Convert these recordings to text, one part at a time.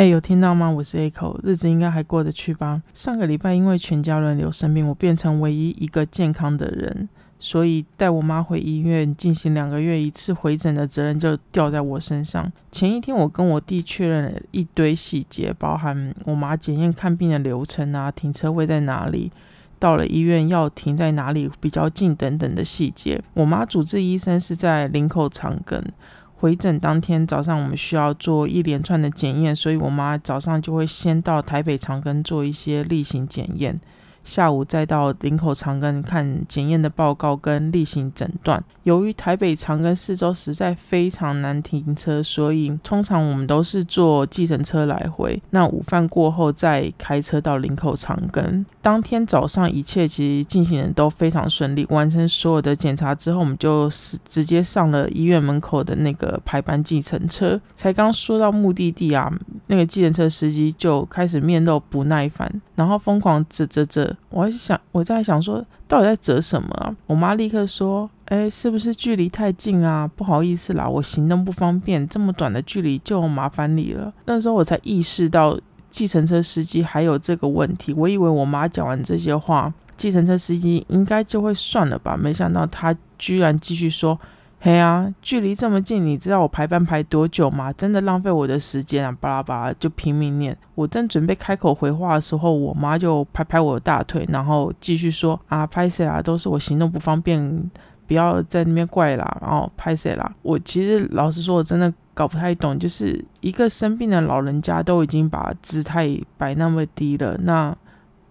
哎，有听到吗？我是 A 口，日子应该还过得去吧？上个礼拜因为全家轮流生病，我变成唯一一个健康的人，所以带我妈回医院进行两个月一次回诊的责任就掉在我身上。前一天我跟我弟确认了一堆细节，包含我妈检验看病的流程啊，停车位在哪里，到了医院要停在哪里比较近等等的细节。我妈主治医生是在林口长庚。回诊当天早上，我们需要做一连串的检验，所以我妈早上就会先到台北长庚做一些例行检验。下午再到林口长庚看检验的报告跟例行诊断。由于台北长庚四周实在非常难停车，所以通常我们都是坐计程车来回。那午饭过后再开车到林口长庚。当天早上一切其实进行的都非常顺利。完成所有的检查之后，我们就是直接上了医院门口的那个排班计程车。才刚说到目的地啊，那个计程车司机就开始面露不耐烦，然后疯狂指指指。我还想，我在想说，到底在折什么啊？我妈立刻说：“哎，是不是距离太近啊？不好意思啦，我行动不方便，这么短的距离就麻烦你了。”那时候我才意识到，计程车司机还有这个问题。我以为我妈讲完这些话，计程车司机应该就会算了吧，没想到他居然继续说。嘿啊，距离这么近，你知道我排班排多久吗？真的浪费我的时间啊！巴拉巴拉就拼命念。我正准备开口回话的时候，我妈就拍拍我的大腿，然后继续说：“啊，拍谁啦？都是我行动不方便，不要在那边怪啦。”然后拍谁啦？我其实老实说，我真的搞不太懂，就是一个生病的老人家都已经把姿态摆那么低了，那。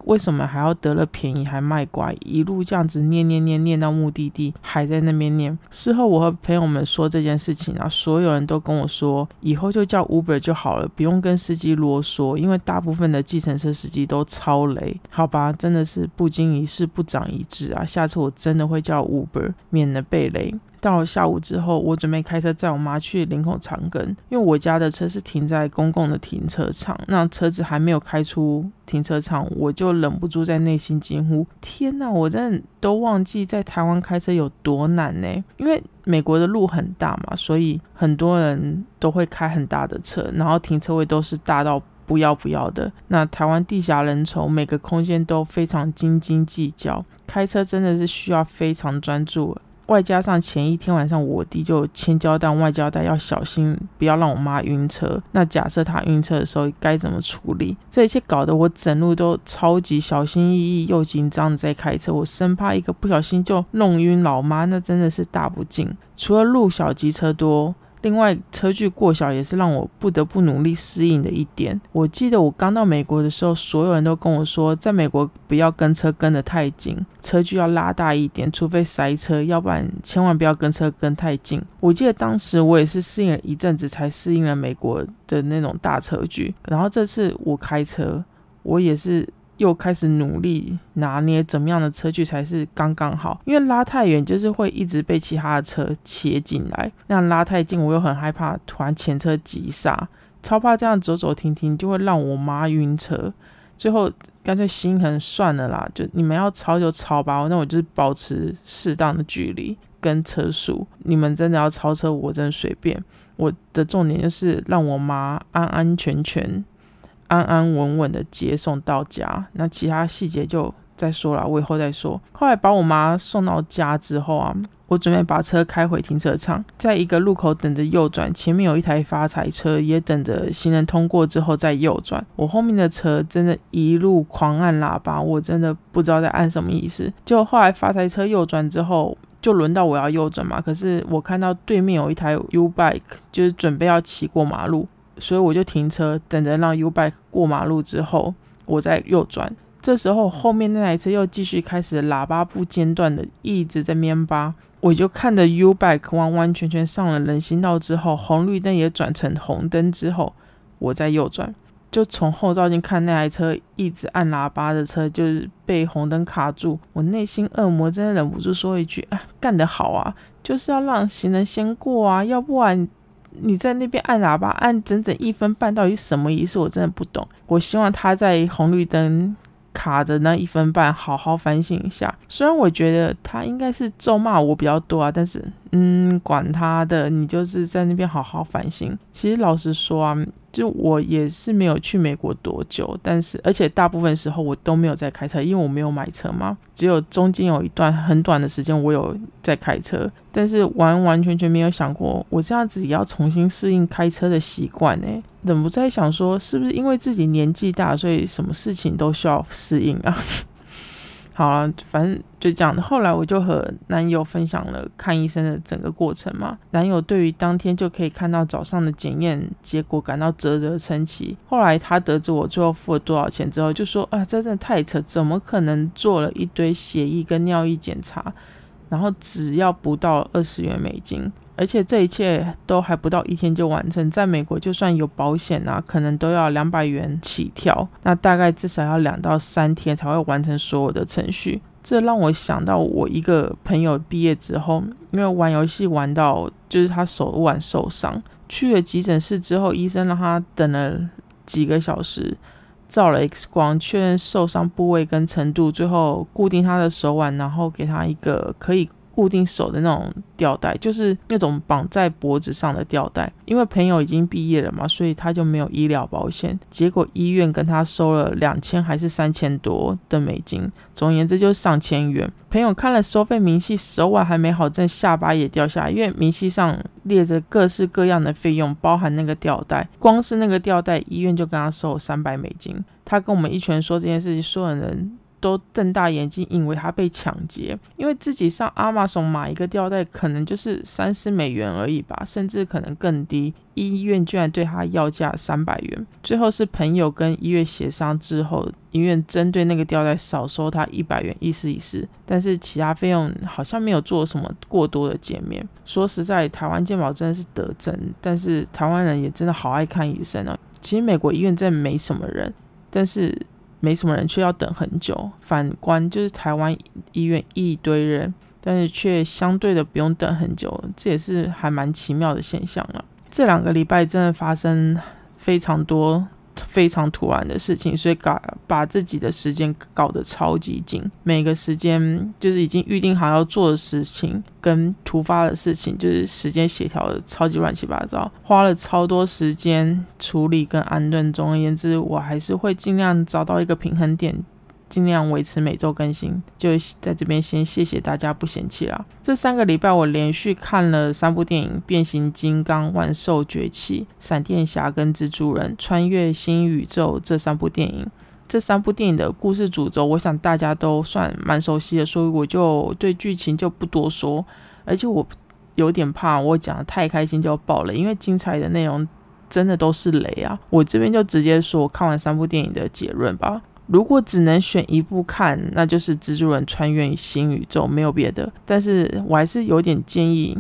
为什么还要得了便宜还卖乖？一路这样子念念念念到目的地，还在那边念。事后我和朋友们说这件事情啊，所有人都跟我说，以后就叫 Uber 就好了，不用跟司机啰嗦，因为大部分的计程车司机都超雷。好吧，真的是不经一事不长一智啊！下次我真的会叫 Uber，免得被雷。到了下午之后，我准备开车载我妈去林口长庚，因为我家的车是停在公共的停车场。那车子还没有开出停车场，我就忍不住在内心惊呼：“天哪！我真的都忘记在台湾开车有多难呢！因为美国的路很大嘛，所以很多人都会开很大的车，然后停车位都是大到不要不要的。那台湾地狭人稠，每个空间都非常斤斤计较，开车真的是需要非常专注。”外加上前一天晚上，我弟就千交代万交代要小心，不要让我妈晕车。那假设她晕车的时候该怎么处理？这一切搞得我整路都超级小心翼翼又紧张的在开车，我生怕一个不小心就弄晕老妈，那真的是大不敬。除了路小机车多。另外，车距过小也是让我不得不努力适应的一点。我记得我刚到美国的时候，所有人都跟我说，在美国不要跟车跟得太紧，车距要拉大一点，除非塞车，要不然千万不要跟车跟太近。我记得当时我也是适应了一阵子，才适应了美国的那种大车距。然后这次我开车，我也是。又开始努力拿捏怎么样的车距才是刚刚好，因为拉太远就是会一直被其他的车切进来，那拉太近我又很害怕突然前车急刹，超怕这样走走停停就会让我妈晕车。最后干脆心狠算了啦，就你们要超就超吧，那我就是保持适当的距离跟车速。你们真的要超车，我真的随便。我的重点就是让我妈安安全全。安安稳稳的接送到家，那其他细节就再说了，我以后再说。后来把我妈送到家之后啊，我准备把车开回停车场，在一个路口等着右转，前面有一台发财车也等着行人通过之后再右转。我后面的车真的一路狂按喇叭，我真的不知道在按什么意思。就后来发财车右转之后，就轮到我要右转嘛，可是我看到对面有一台 U bike，就是准备要骑过马路。所以我就停车，等着让 U bike 过马路之后，我再右转。这时候后面那台车又继续开始喇叭不间断的一直在面吧，我就看着 U bike 完完全全上了人行道之后，红绿灯也转成红灯之后，我再右转。就从后照镜看那台车一直按喇叭的车，就是被红灯卡住。我内心恶魔真的忍不住说一句：啊，干得好啊！就是要让行人先过啊，要不然。你在那边按喇叭按整整一分半，到底什么意思？我真的不懂。我希望他在红绿灯卡着那一分半，好好反省一下。虽然我觉得他应该是咒骂我比较多啊，但是嗯，管他的，你就是在那边好好反省。其实老实说啊，就我也是没有去美国多久，但是而且大部分时候我都没有在开车，因为我没有买车嘛。只有中间有一段很短的时间我有在开车，但是完完全全没有想过我这样子也要重新适应开车的习惯呢。忍不在想说，是不是因为自己年纪大，所以什么事情都需要适应啊？好了，反正就这样的。后来我就和男友分享了看医生的整个过程嘛。男友对于当天就可以看到早上的检验结果感到啧啧称奇。后来他得知我最后付了多少钱之后，就说啊，真的太扯，怎么可能做了一堆血液跟尿液检查，然后只要不到二十元美金？而且这一切都还不到一天就完成，在美国就算有保险啊，可能都要两百元起跳，那大概至少要两到三天才会完成所有的程序。这让我想到我一个朋友毕业之后，因为玩游戏玩到就是他手腕受伤，去了急诊室之后，医生让他等了几个小时，照了 X 光确认受伤部位跟程度，最后固定他的手腕，然后给他一个可以。固定手的那种吊带，就是那种绑在脖子上的吊带。因为朋友已经毕业了嘛，所以他就没有医疗保险。结果医院跟他收了两千还是三千多的美金，总而言之就是上千元。朋友看了收费明细，手腕还没好，正下巴也掉下来，因为明细上列着各式各样的费用，包含那个吊带，光是那个吊带，医院就跟他收三百美金。他跟我们一群人说这件事情，所有人。都瞪大眼睛，以为他被抢劫，因为自己上阿玛逊买一个吊带，可能就是三十美元而已吧，甚至可能更低。医院居然对他要价三百元，最后是朋友跟医院协商之后，医院针对那个吊带少收他一百元，意思意思。但是其他费用好像没有做什么过多的减免。说实在，台湾健保真的是得真，但是台湾人也真的好爱看医生哦。其实美国医院真的没什么人，但是。没什么人，却要等很久。反观就是台湾医院一堆人，但是却相对的不用等很久，这也是还蛮奇妙的现象了。这两个礼拜真的发生非常多。非常突然的事情，所以搞把自己的时间搞得超级紧，每个时间就是已经预定好要做的事情跟突发的事情，就是时间协调的超级乱七八糟，花了超多时间处理跟安顿。总而言之，我还是会尽量找到一个平衡点。尽量维持每周更新，就在这边先谢谢大家不嫌弃啦。这三个礼拜我连续看了三部电影：《变形金刚：万兽崛起》、《闪电侠》跟《蜘蛛人：穿越新宇宙》这三部电影。这三部电影的故事主轴，我想大家都算蛮熟悉的，所以我就对剧情就不多说。而且我有点怕我讲的太开心就爆了，因为精彩的内容真的都是雷啊！我这边就直接说看完三部电影的结论吧。如果只能选一部看，那就是《蜘蛛人穿越新宇宙》，没有别的。但是我还是有点建议，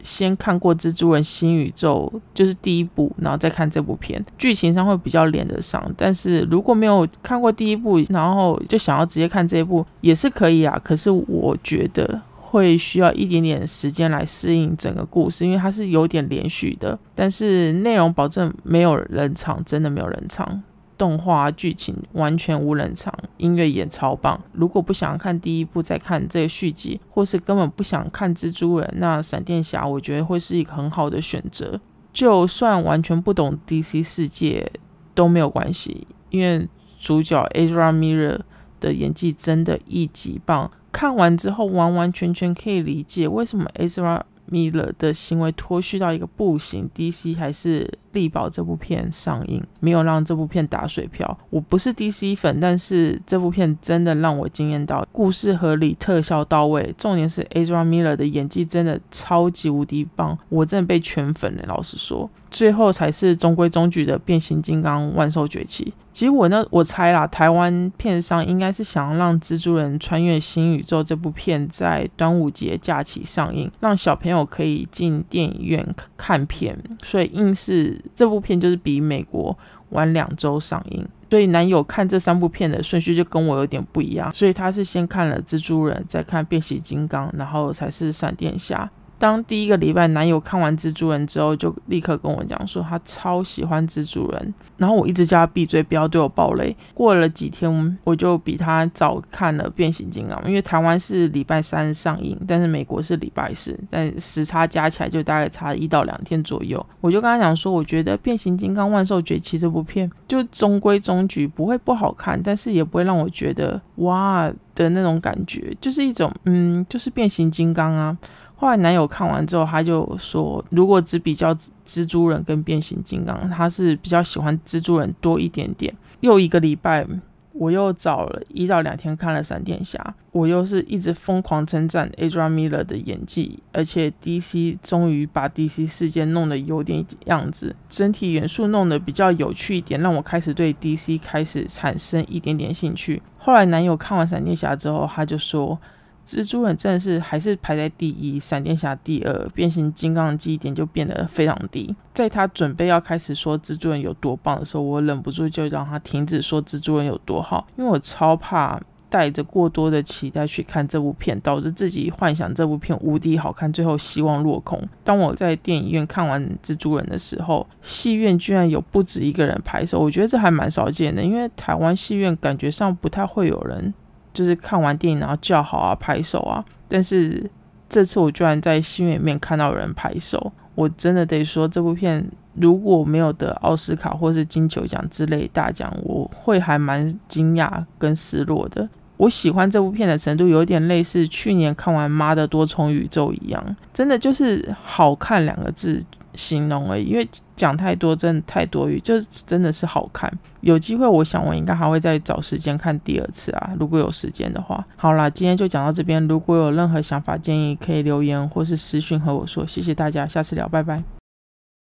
先看过《蜘蛛人新宇宙》，就是第一部，然后再看这部片，剧情上会比较连得上。但是如果没有看过第一部，然后就想要直接看这一部，也是可以啊。可是我觉得会需要一点点时间来适应整个故事，因为它是有点连续的。但是内容保证没有人场，真的没有人场。动画剧情完全无人场，音乐也超棒。如果不想看第一部再看这个续集，或是根本不想看蜘蛛人，那闪电侠我觉得会是一个很好的选择。就算完全不懂 DC 世界都没有关系，因为主角 Ezra Miller 的演技真的一级棒。看完之后完完全全可以理解为什么 Ezra 米勒的行为脱序到一个不行，DC 还是。力保这部片上映，没有让这部片打水漂。我不是 DC 粉，但是这部片真的让我惊艳到，故事合理，特效到位，重点是 Ezra Miller 的演技真的超级无敌棒，我真的被圈粉了。老实说，最后才是中规中矩的变形金刚万兽崛起。其实我呢，我猜啦，台湾片商应该是想让蜘蛛人穿越新宇宙这部片在端午节假期上映，让小朋友可以进电影院看片，所以硬是。这部片就是比美国晚两周上映，所以男友看这三部片的顺序就跟我有点不一样，所以他是先看了蜘蛛人，再看变形金刚，然后才是闪电侠。当第一个礼拜男友看完蜘蛛人之后，就立刻跟我讲说他超喜欢蜘蛛人，然后我一直叫他闭嘴，不要对我暴雷。过了几天，我就比他早看了变形金刚，因为台湾是礼拜三上映，但是美国是礼拜四，但时差加起来就大概差一到两天左右。我就跟他讲说，我觉得变形金刚万兽崛起这部片就中规中矩，不会不好看，但是也不会让我觉得哇的那种感觉，就是一种嗯，就是变形金刚啊。后来男友看完之后，他就说，如果只比较蜘蛛人跟变形金刚，他是比较喜欢蜘蛛人多一点点。又一个礼拜，我又找了一到两天看了闪电侠，我又是一直疯狂称赞 Adrian Miller 的演技，而且 DC 终于把 DC 事件弄得有点样子，整体元素弄得比较有趣一点，让我开始对 DC 开始产生一点点兴趣。后来男友看完闪电侠之后，他就说。蜘蛛人真的是还是排在第一，闪电侠第二，变形金刚的记忆点就变得非常低。在他准备要开始说蜘蛛人有多棒的时候，我忍不住就让他停止说蜘蛛人有多好，因为我超怕带着过多的期待去看这部片，导致自己幻想这部片无敌好看，最后希望落空。当我在电影院看完蜘蛛人的时候，戏院居然有不止一个人拍手，我觉得这还蛮少见的，因为台湾戏院感觉上不太会有人。就是看完电影然后叫好啊拍手啊，但是这次我居然在戏院里面看到有人拍手，我真的得说这部片如果没有得奥斯卡或是金球奖之类大奖，我会还蛮惊讶跟失落的。我喜欢这部片的程度有点类似去年看完《妈的多重宇宙》一样，真的就是好看两个字。形容而已，因为讲太多真的太多余，就真的是好看。有机会，我想我应该还会再找时间看第二次啊，如果有时间的话。好啦，今天就讲到这边。如果有任何想法建议，可以留言或是私讯和我说。谢谢大家，下次聊，拜拜。